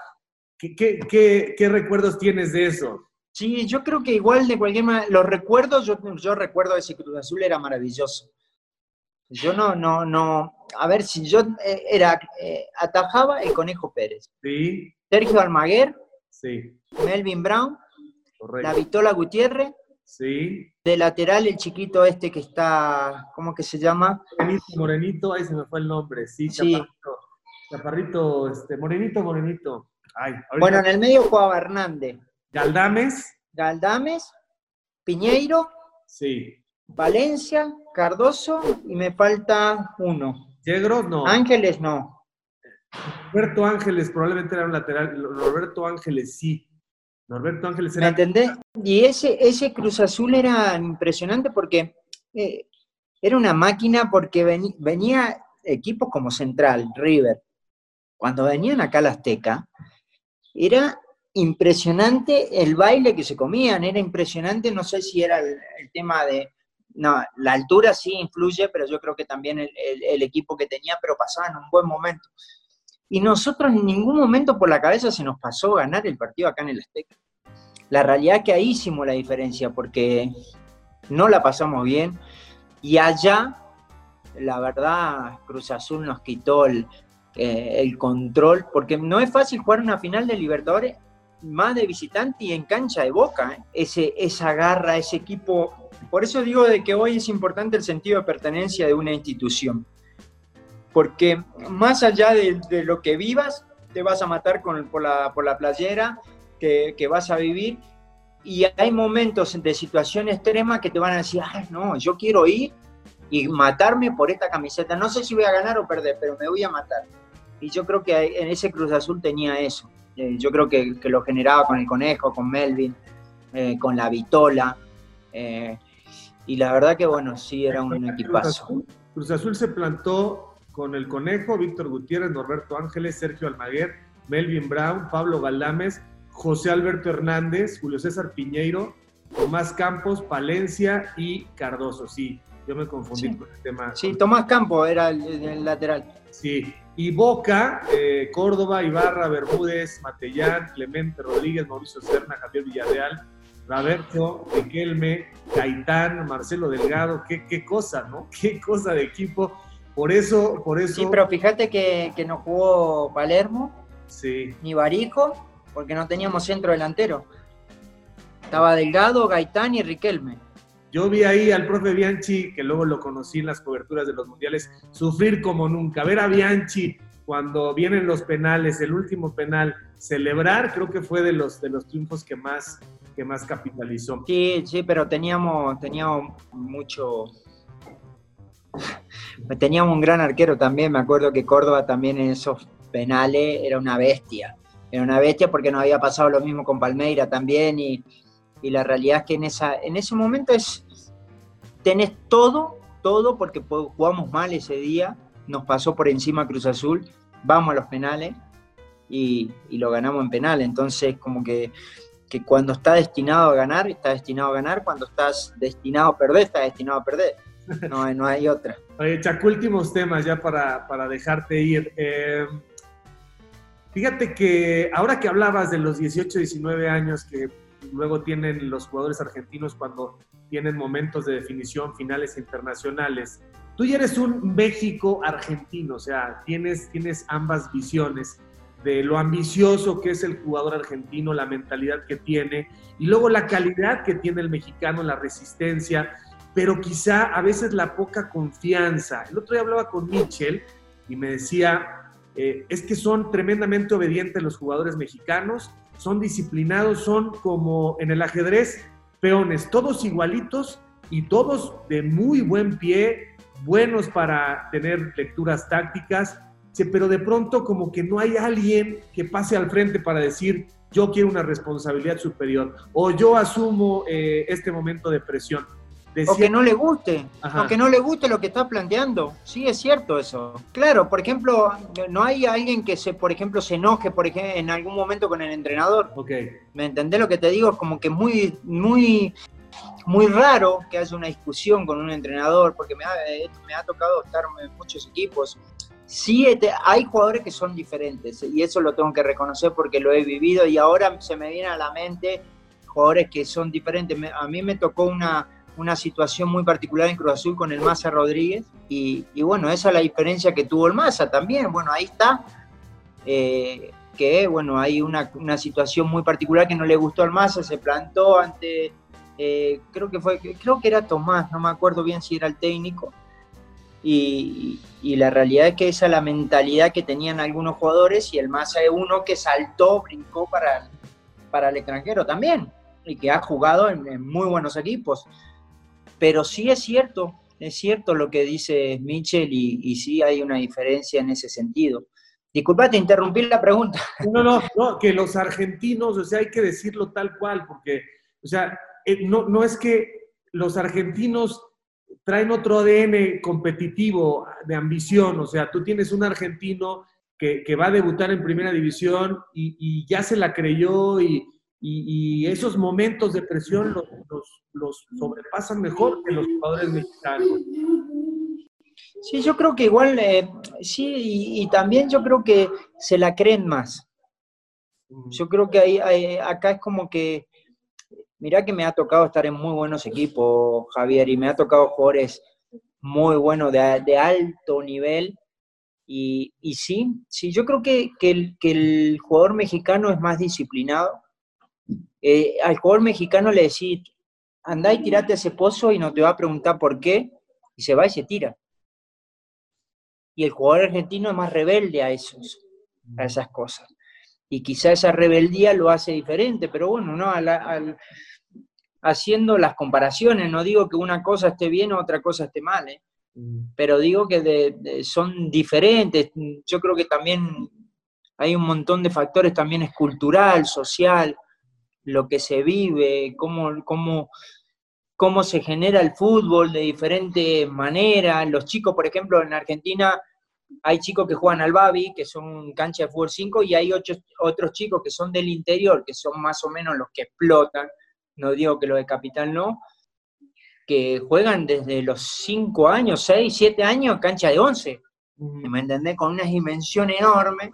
¿Qué, qué, qué, qué recuerdos tienes de eso? Sí, yo creo que igual de cualquier manera, los recuerdos, yo, yo recuerdo ese Cruz Azul era maravilloso. Yo no, no, no, a ver si yo eh, era, eh, atajaba el Conejo Pérez. Sí. Sergio Almaguer. Sí. Melvin Brown. Correcto. La Vitola Gutiérrez. Sí. De lateral el chiquito este que está, ¿cómo que se llama? Morenito, Morenito, ahí se me fue el nombre, sí, Chaparrito. Chaparrito, este, Morenito, Morenito. Ay, Bueno, en el medio jugaba Hernández. Galdames. Galdames, Piñeiro. Sí. Valencia, Cardoso y me falta uno. Yegros no. Ángeles no. Roberto Ángeles probablemente era un lateral. Roberto Ángeles sí. Roberto Ángeles era. ¿Me entendés? Y ese, ese Cruz Azul era impresionante porque eh, era una máquina porque venía equipos como Central, River. Cuando venían acá a la Azteca, era impresionante el baile que se comían, era impresionante, no sé si era el, tema de, no, la altura sí influye, pero yo creo que también el, equipo que tenía, pero pasaban un buen momento. Y nosotros en ningún momento por la cabeza se nos pasó ganar el partido acá en el Azteca. La realidad es que ahí hicimos la diferencia, porque no la pasamos bien, y allá, la verdad, Cruz Azul nos quitó el, eh, el control, porque no es fácil jugar una final de Libertadores más de visitante y en cancha de boca. ¿eh? Ese, esa garra, ese equipo. Por eso digo de que hoy es importante el sentido de pertenencia de una institución. Porque más allá de, lo que vivas, te vas a matar con, por, la, por la playera que, que, vas a vivir. Y hay momentos de situación extrema que te van a decir, ay, no, yo quiero ir y matarme por esta camiseta. No sé si voy a ganar o perder, pero me voy a matar. Y yo creo que en ese Cruz Azul tenía eso. Eh, yo creo que, lo generaba con el Conejo, con Melvin, eh, con la Vitola. Eh, y la verdad que, bueno, sí era un equipazo. Cruz Azul, se plantó con el Conejo, Víctor Gutiérrez, Norberto Ángeles, Sergio Almaguer, Melvin Brown, Pablo Galdames, José Alberto Hernández, Julio César Piñeiro, Tomás Campos, Palencia y Cardoso. Sí, yo me confundí con el tema. Sí, Tomás Campos era el lateral. Sí, y Boca, eh, Córdoba, Ibarra, Bermúdez, Matellán, Clemente Rodríguez, Mauricio Serna, Javier Villarreal, Roberto, Riquelme, Gaitán, Marcelo Delgado, qué, qué cosa, ¿no? Qué cosa de equipo. Por eso, por eso. Sí, pero fíjate que, que no jugó Palermo, sí. ni Barijo, porque no teníamos centro delantero. Estaba Delgado, Gaitán y Riquelme. Yo vi ahí al profe Bianchi, que luego lo conocí en las coberturas de los mundiales, sufrir como nunca. Ver a Bianchi cuando vienen los penales, el último penal, celebrar, creo que fue de los, de los triunfos que más, que más capitalizó. Sí, sí, pero teníamos, teníamos mucho. Teníamos un gran arquero también, me acuerdo que Córdoba también en esos penales era una bestia. Era una bestia porque nos había pasado lo mismo con Palmeira también y, y la realidad es que en, esa, en ese momento es, tenés todo, todo, porque jugamos mal ese día, nos pasó por encima Cruz Azul, vamos a los penales y, lo ganamos en penal. Entonces, como que, cuando está destinado a ganar, está destinado a ganar, cuando estás destinado a perder, está destinado a perder. No, no hay otra. Oye, Chaco, últimos temas ya para, dejarte ir. Eh, fíjate que ahora que hablabas de los 18, 19 años que luego tienen los jugadores argentinos cuando tienen momentos de definición finales internacionales. Tú ya eres un México argentino, o sea, tienes, tienes ambas visiones de lo ambicioso que es el jugador argentino, la mentalidad que tiene y luego la calidad que tiene el mexicano, la resistencia, pero quizá a veces la poca confianza. El otro día hablaba con Mitchell y me decía, eh, es que son tremendamente obedientes los jugadores mexicanos, son disciplinados, son como en el ajedrez, peones, todos igualitos y todos de muy buen pie, buenos para tener lecturas tácticas, pero de pronto como que no hay alguien que pase al frente para decir, yo quiero una responsabilidad superior o yo asumo eh, este momento de presión. O que no le guste, o que no le guste lo que está planteando. Sí, es cierto eso. Claro, por ejemplo, no hay alguien que se, por ejemplo, se enoje, por ejemplo, en algún momento con el entrenador. Ok. ¿Me entendés lo que te digo? Es como que muy, muy, muy raro que haya una discusión con un entrenador, porque me ha, eh, me ha tocado estar en muchos equipos sí hay jugadores que son diferentes y eso lo tengo que reconocer porque lo he vivido y ahora se me viene a la mente jugadores que son diferentes. A mí me tocó una, una situación muy particular en Cruz Azul con el Maza Rodríguez y, bueno, esa es la diferencia que tuvo el Maza también. Bueno, ahí está. Eh, que bueno, hay una, situación muy particular que no le gustó al Maza, se plantó ante, eh, creo que fue, creo que era Tomás, no me acuerdo bien si era el técnico, y, la realidad es que esa es la mentalidad que tenían algunos jugadores y el Massa es uno que saltó, brincó para, para el extranjero también y que ha jugado en, muy buenos equipos. Pero sí es cierto, es cierto lo que dice Mitchell y, y sí hay una diferencia en ese sentido. Disculpa, te interrumpí la pregunta. No, no, no, que los argentinos, o sea, hay que decirlo tal cual, porque, o sea, eh, no, no es que los argentinos traen otro ADN competitivo, de ambición. O sea, tú tienes un argentino que, va a debutar en primera división y, ya se la creyó y, esos momentos de presión los, sobrepasan mejor que los jugadores mexicanos. Sí, yo creo que igual, eh, sí, y, también yo creo que se la creen más. Yo creo que ahí, acá es como que mirá que me ha tocado estar en muy buenos equipos, Javier, y me ha tocado jugadores muy buenos de, alto nivel. Y, sí, sí, yo creo que, el, jugador mexicano es más disciplinado. Eh, al jugador mexicano le decís, andá y tirate a ese pozo y no te va a preguntar por qué, y se va y se tira. Y el jugador argentino es más rebelde a, esos, a esas cosas. Y quizá esa rebeldía lo hace diferente, pero bueno, ¿no? al, haciendo las comparaciones. No digo que una cosa esté bien o otra cosa esté mal, ¿eh? pero digo que son diferentes. Yo creo que también hay un montón de factores, también es cultural, social, lo que se vive, cómo, cómo, cómo se genera el fútbol de diferente manera. Los chicos, por ejemplo, en Argentina hay chicos que juegan al Babi, que son cancha de fútbol 5, y hay otros chicos que son del interior, que son más o menos los que explotan no digo que lo de Capital no, que juegan desde los 5 años, 6, 7 años, cancha de 11, ¿me entendés? Con una dimensión enorme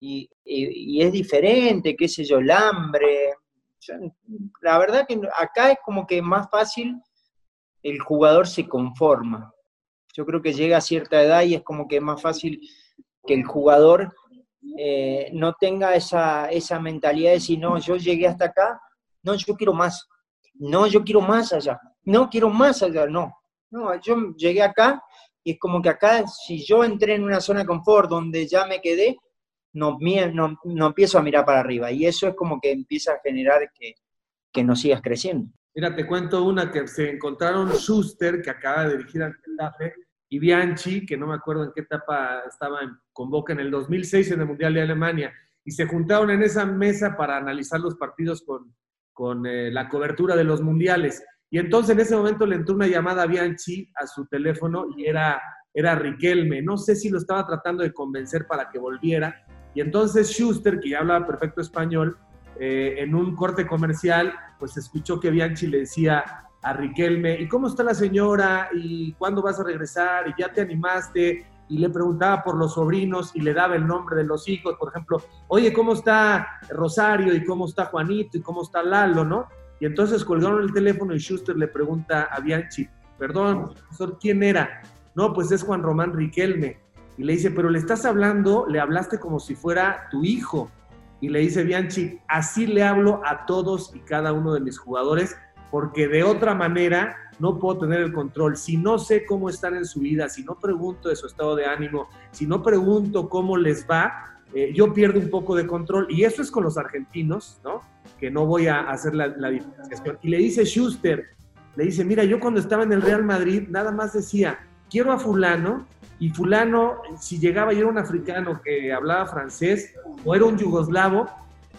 y, es diferente, qué sé yo, el hambre. La verdad que acá es como que más fácil el jugador se conforma. Yo creo que llega a cierta edad y es como que más fácil que el jugador eh, no tenga esa, esa mentalidad de decir, no, yo llegué hasta acá, no, yo quiero más. No, yo quiero más allá. No, quiero más allá. No. No, yo llegué acá y es como que acá, si yo entré en una zona de confort donde ya me quedé, no, no, no empiezo a mirar para arriba. Y eso es como que empieza a generar que, que no sigas creciendo. Mira, te cuento una que se encontraron Schuster, que acaba de dirigir al Getafe, y Bianchi, que no me acuerdo en qué etapa estaba en, con Boca en el 2006 en el Mundial de Alemania, y se juntaron en esa mesa para analizar los partidos con, con eh, la cobertura de los mundiales. Y entonces en ese momento le entró una llamada a Bianchi a su teléfono y era, era Riquelme. No sé si lo estaba tratando de convencer para que volviera. Y entonces Schuster, que ya hablaba perfecto español, eh, en un corte comercial, pues escuchó que Bianchi le decía a Riquelme, ¿y cómo está la señora? ¿Y cuándo vas a regresar? ¿Y ya te animaste? y le preguntaba por los sobrinos y le daba el nombre de los hijos, por ejemplo, oye, ¿cómo está Rosario y cómo está Juanito y cómo está Lalo, no? Y entonces colgaron el teléfono y Schuster le pregunta a Bianchi, perdón, profesor, ¿quién era? No, pues es Juan Román Riquelme. Y le dice, pero le estás hablando, le hablaste como si fuera tu hijo. Y le dice Bianchi, así le hablo a todos y cada uno de mis jugadores, porque de otra manera no puedo tener el control. Si no sé cómo están en su vida, si no pregunto de su estado de ánimo, si no pregunto cómo les va, eh, yo pierdo un poco de control. Y eso es con los argentinos, ¿no? Que no voy a hacer la, la. Y le dice Schuster, le dice, mira, yo cuando estaba en el Real Madrid, nada más decía, quiero a fulano, y fulano, si llegaba y era un africano que hablaba francés o era un yugoslavo,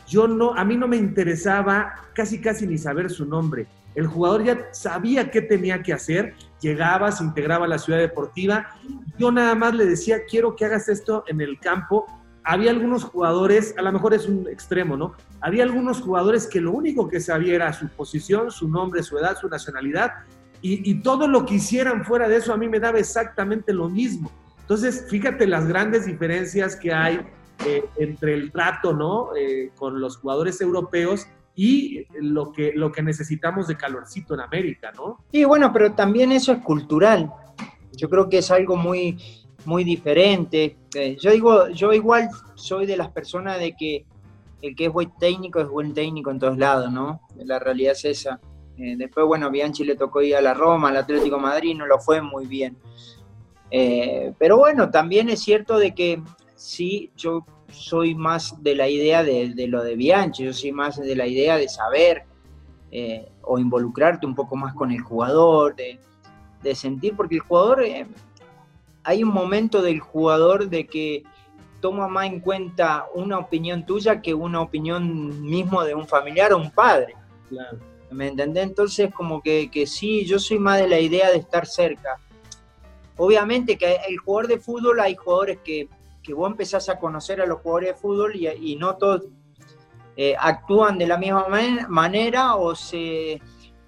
yo no, a mí no me interesaba casi casi ni saber su nombre. El jugador ya sabía qué tenía que hacer, llegaba, se integraba a la ciudad deportiva. Yo nada más le decía, quiero que hagas esto en el campo. Había algunos jugadores, a lo mejor es un extremo, ¿no? Había algunos jugadores que lo único que sabía era su posición, su nombre, su edad, su nacionalidad, y, y todo lo que hicieran fuera de eso a mí me daba exactamente lo mismo. Entonces, fíjate las grandes diferencias que hay eh, entre el trato ¿no? Eh, con los jugadores europeos y lo que, lo que necesitamos de calorcito en América, ¿no? Sí, bueno, pero también eso es cultural. Yo creo que es algo muy, muy diferente. Eh, yo digo, yo igual soy de las personas de que el que es buen técnico es buen técnico en todos lados, ¿no? La realidad es esa. Después, bueno, Bianchi le tocó ir a la Roma, al Atlético Madrid, no lo fue muy bien. pero bueno, también es cierto de que sí, yo soy más de la idea de, lo de Bianchi, yo soy más de la idea de saber eh, o involucrarte un poco más con el jugador, de, sentir, porque el jugador, eh, hay un momento del jugador de que toma más en cuenta una opinión tuya que una opinión mismo de un familiar o un padre. ¿Me entendés? Entonces, como que, que sí, yo soy más de la idea de estar cerca. Obviamente que el jugador de fútbol hay jugadores que que vos empezás a conocer a los jugadores de fútbol y, no todos eh, actúan de la misma manera o se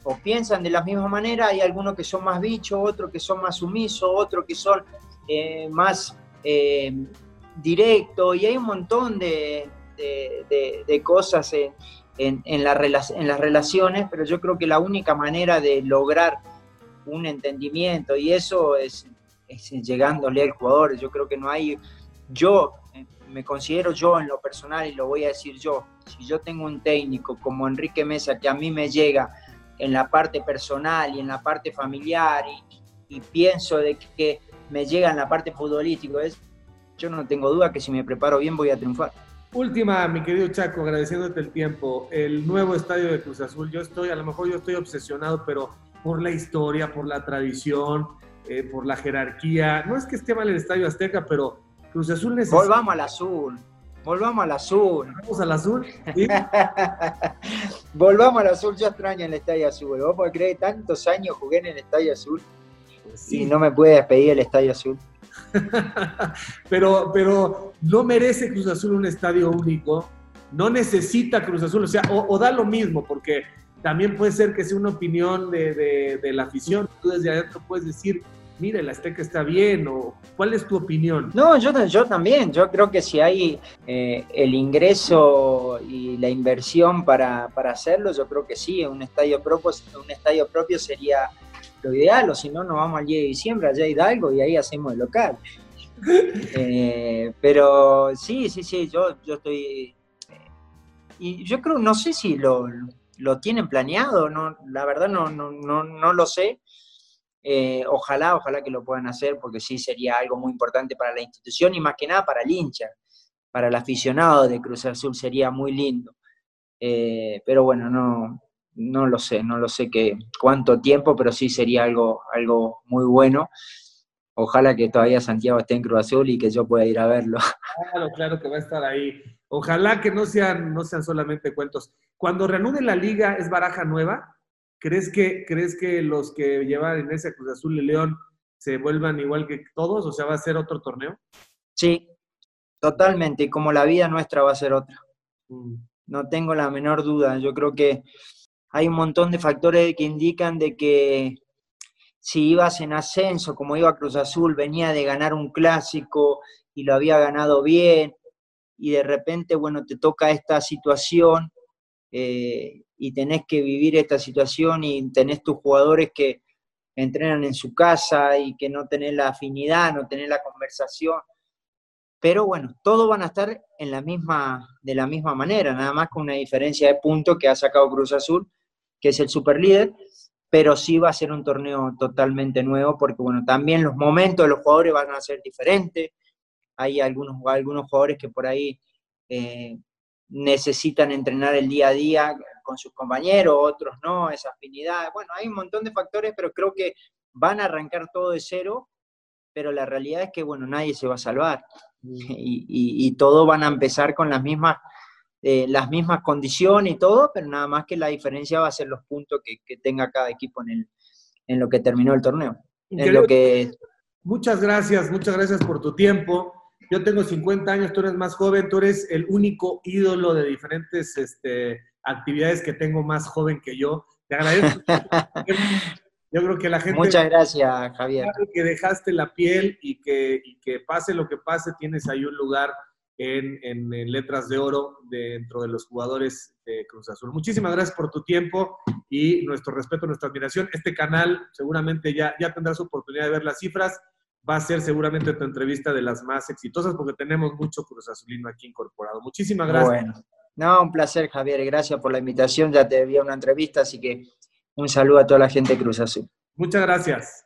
o piensan de la misma manera, hay algunos que son más bichos, otros que son más sumisos, otros que son eh, más eh, directos, y hay un montón de, cosas en, en, las relaciones, pero yo creo que la única manera de lograr un entendimiento, y eso es, es llegándole al jugador, yo creo que no hay yo eh, me considero yo en lo personal y lo voy a decir yo, si yo tengo un técnico como Enrique Mesa que a mí me llega en la parte personal y en la parte familiar y, pienso de que me llega en la parte futbolística, es, yo no tengo duda que si me preparo bien voy a triunfar. Última, mi querido Chaco, agradeciéndote el tiempo, el nuevo estadio de Cruz Azul, yo estoy, a lo mejor yo estoy obsesionado, pero por la historia, por la tradición, eh, por la jerarquía, no es que esté mal el Estadio Azteca, pero Cruz Azul necesita. Volvamos al azul. Volvamos al azul. ¿Volvamos al azul? Volvamos al azul. Yo extraño el Estadio Azul. Vos podés creer, tantos años jugué en el Estadio Azul y no me puede despedir el Estadio Azul. pero, pero no merece Cruz Azul un estadio único. No necesita Cruz Azul. O sea, o, da lo mismo, porque también puede ser que sea una opinión de, de la afición. Tú desde adentro puedes decir, mire, la Azteca está bien, o cuál es tu opinión? No, yo, yo también, yo creo que si hay eh, el ingreso y la inversión para, hacerlo, yo creo que sí, un estadio propio, un estadio propio sería lo ideal, o si no, nos vamos al día de diciembre allá a Hidalgo y ahí hacemos el local. Eh, pero sí, sí, sí, yo, yo estoy... Eh, y yo creo, no sé si lo, lo tienen planeado, no, la verdad no, no, no, no lo sé eh, ojalá, ojalá que lo puedan hacer, porque sí sería algo muy importante para la institución y más que nada para el hincha, para el aficionado de Cruz Azul sería muy lindo. Eh, pero bueno, no, no lo sé, no lo sé qué, cuánto tiempo, pero sí sería algo, algo muy bueno. Ojalá que todavía Santiago esté en Cruz Azul y que yo pueda ir a verlo. Claro, claro que va a estar ahí. Ojalá que no sean, no sean solamente cuentos. Cuando reanude la liga, ¿es baraja nueva? ¿Crees que, ¿Crees que los que llevan en ese Cruz Azul y León se vuelvan igual que todos? O sea, ¿va a ser otro torneo? Sí, totalmente. Y como la vida nuestra va a ser otra. Mm. No tengo la menor duda. Yo creo que hay un montón de factores que indican de que si ibas en ascenso, como iba Cruz Azul, venía de ganar un clásico y lo había ganado bien, y de repente, bueno, te toca esta situación, eh, y tenés que vivir esta situación y tenés tus jugadores que entrenan en su casa y que no tenés la afinidad, no tenés la conversación. Pero bueno, todos van a estar en la misma, de la misma manera, nada más con una diferencia de puntos que ha sacado Cruz Azul, que es el superlíder. pero sí va a ser un torneo totalmente nuevo porque, bueno, también los momentos de los jugadores van a ser diferentes. Hay algunos, algunos jugadores que por ahí eh, necesitan entrenar el día a día con sus compañeros, otros no, esa afinidad. Bueno, hay un montón de factores, pero creo que van a arrancar todo de cero, pero la realidad es que, bueno, nadie se va a salvar mm. y, y, todos van a empezar con las mismas eh, las mismas condiciones y todo, pero nada más que la diferencia va a ser los puntos que, tenga cada equipo en, el, en lo que terminó el torneo. En lo que... Muchas gracias, muchas gracias por tu tiempo. Yo tengo 50 años, tú eres más joven, tú eres el único ídolo de diferentes este, actividades que tengo más joven que yo. Te agradezco. yo creo que la gente... Muchas gracias, Javier. Que dejaste la piel y que, y que pase lo que pase, tienes ahí un lugar en, letras de oro dentro de los jugadores de Cruz Azul. Muchísimas gracias por tu tiempo y nuestro respeto, nuestra admiración. Este canal seguramente ya, ya tendrás oportunidad de ver las cifras. Va a ser seguramente tu entrevista de las más exitosas porque tenemos mucho Cruz Azulino aquí incorporado. Muchísimas gracias. Bueno, no, un placer, Javier. Gracias por la invitación. Ya te vi una entrevista, así que un saludo a toda la gente de Cruz Azul. Muchas gracias.